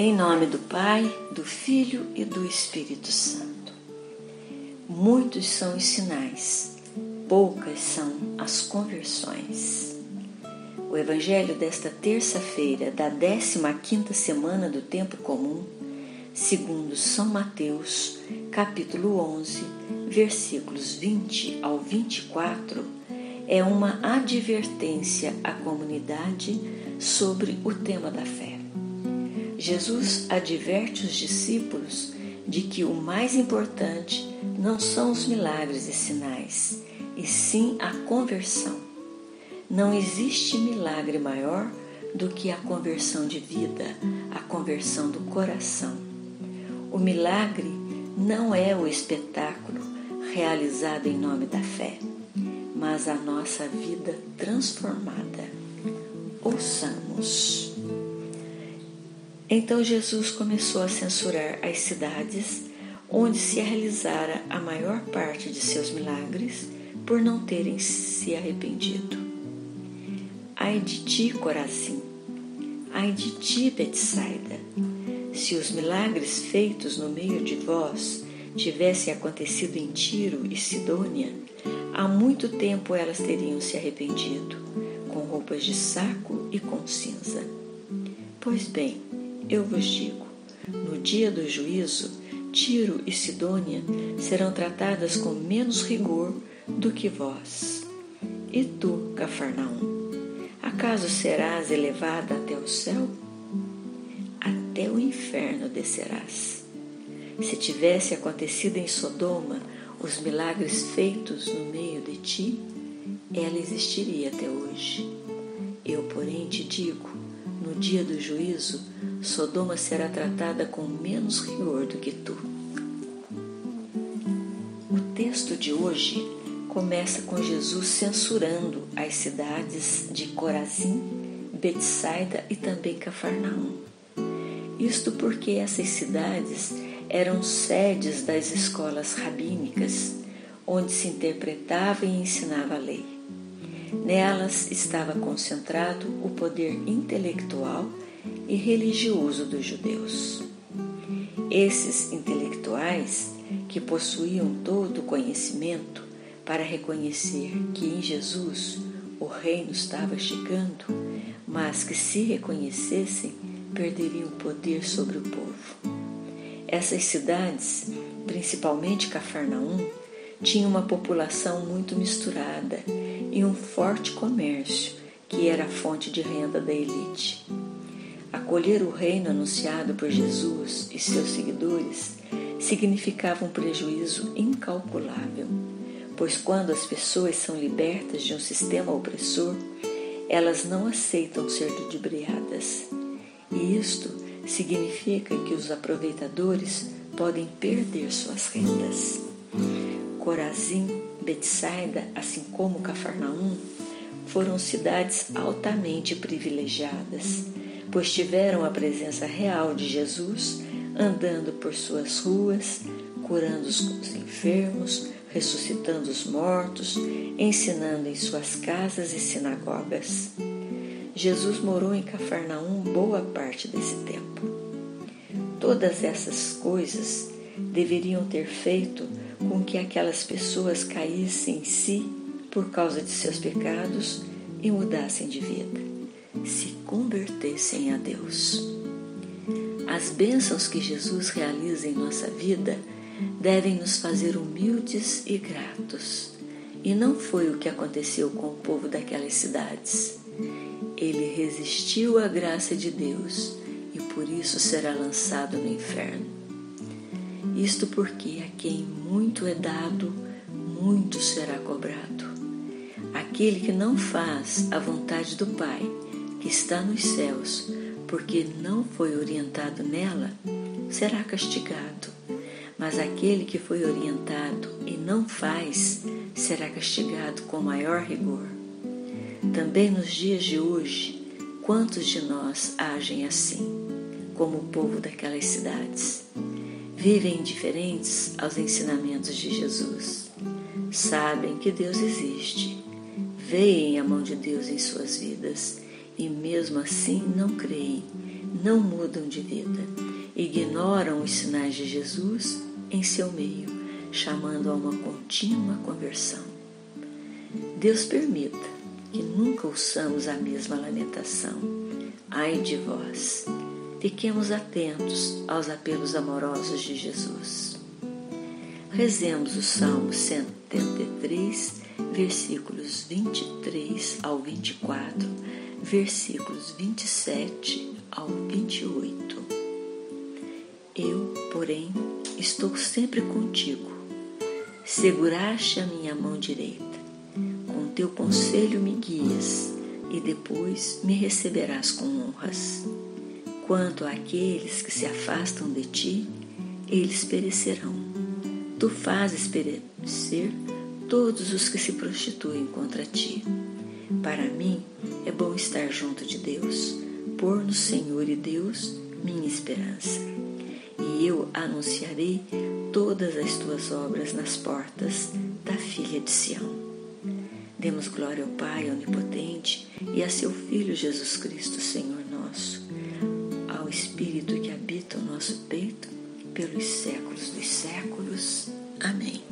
Em nome do Pai, do Filho e do Espírito Santo. Muitos são os sinais, poucas são as conversões. O Evangelho desta terça-feira da 15ª semana do tempo comum, segundo São Mateus, capítulo 11, versículos 20 ao 24, é uma advertência à comunidade sobre o tema da fé. Jesus adverte os discípulos de que o mais importante não são os milagres e sinais, e sim a conversão. Não existe milagre maior do que a conversão de vida, a conversão do coração. O milagre não é o espetáculo realizado em nome da fé, mas a nossa vida transformada. Ouçamos. Então Jesus começou a censurar as cidades onde se realizara a maior parte de seus milagres por não terem se arrependido. Ai de ti, Corazim! Ai de ti, Betsaida! Se os milagres feitos no meio de vós tivessem acontecido em Tiro e Sidônia, há muito tempo elas teriam se arrependido, com roupas de saco e com cinza. Pois bem, eu vos digo: no dia do juízo, Tiro e Sidônia serão tratadas com menos rigor do que vós. E tu, Cafarnaum, acaso serás elevada até o céu? Até o inferno descerás. Se tivesse acontecido em Sodoma os milagres feitos no meio de ti, ela existiria até hoje. Eu, porém, te digo: no dia do juízo, Sodoma será tratada com menos rigor do que tu. O texto de hoje começa com Jesus censurando as cidades de Corazim, Betsaida e também Cafarnaum. Isto porque essas cidades eram sedes das escolas rabínicas, onde se interpretava e ensinava a lei. Nelas estava concentrado o poder intelectual e religioso dos judeus. Esses intelectuais, que possuíam todo o conhecimento para reconhecer que em Jesus o reino estava chegando, mas que se reconhecessem, perderiam o poder sobre o povo. Essas cidades, principalmente Cafarnaum, tinham uma população muito misturada e um forte comércio, que era a fonte de renda da elite. Acolher o reino anunciado por Jesus e seus seguidores significava um prejuízo incalculável, pois quando as pessoas são libertas de um sistema opressor, elas não aceitam ser ludibriadas. E isto significa que os aproveitadores podem perder suas rendas. Corazim, Betsaida, assim como Cafarnaum, foram cidades altamente privilegiadas pois tiveram a presença real de Jesus andando por suas ruas, curando os enfermos, ressuscitando os mortos, ensinando em suas casas e sinagogas. Jesus morou em Cafarnaum boa parte desse tempo. Todas essas coisas deveriam ter feito com que aquelas pessoas caíssem em si por causa de seus pecados e mudassem de vida se convertessem a Deus. As bênçãos que Jesus realiza em nossa vida devem nos fazer humildes e gratos. E não foi o que aconteceu com o povo daquelas cidades. Ele resistiu à graça de Deus e por isso será lançado no inferno. Isto porque a quem muito é dado, muito será cobrado. Aquele que não faz a vontade do Pai que está nos céus, porque não foi orientado nela, será castigado. Mas aquele que foi orientado e não faz, será castigado com maior rigor. Também nos dias de hoje, quantos de nós agem assim, como o povo daquelas cidades? Vivem indiferentes aos ensinamentos de Jesus. Sabem que Deus existe, veem a mão de Deus em suas vidas e mesmo assim não creem, não mudam de vida, ignoram os sinais de Jesus em seu meio, chamando a uma contínua conversão. Deus permita que nunca ouçamos a mesma lamentação. Ai de vós! Fiquemos atentos aos apelos amorosos de Jesus. Rezemos o Salmo 133, versículos 23 ao 24, versículos 27 ao 28. Eu, porém, estou sempre contigo. Seguraste a minha mão direita. Com teu conselho me guias e depois me receberás com honras. Quanto àqueles que se afastam de ti, eles perecerão. Tu fazes perecer todos os que se prostituem contra ti. Para mim é bom estar junto de Deus, pôr no Senhor e Deus minha esperança. E eu anunciarei todas as tuas obras nas portas da filha de Sião. Demos glória ao Pai onipotente e a seu Filho Jesus Cristo, Senhor nosso Espírito que habita o nosso peito, pelos séculos dos séculos. Amém.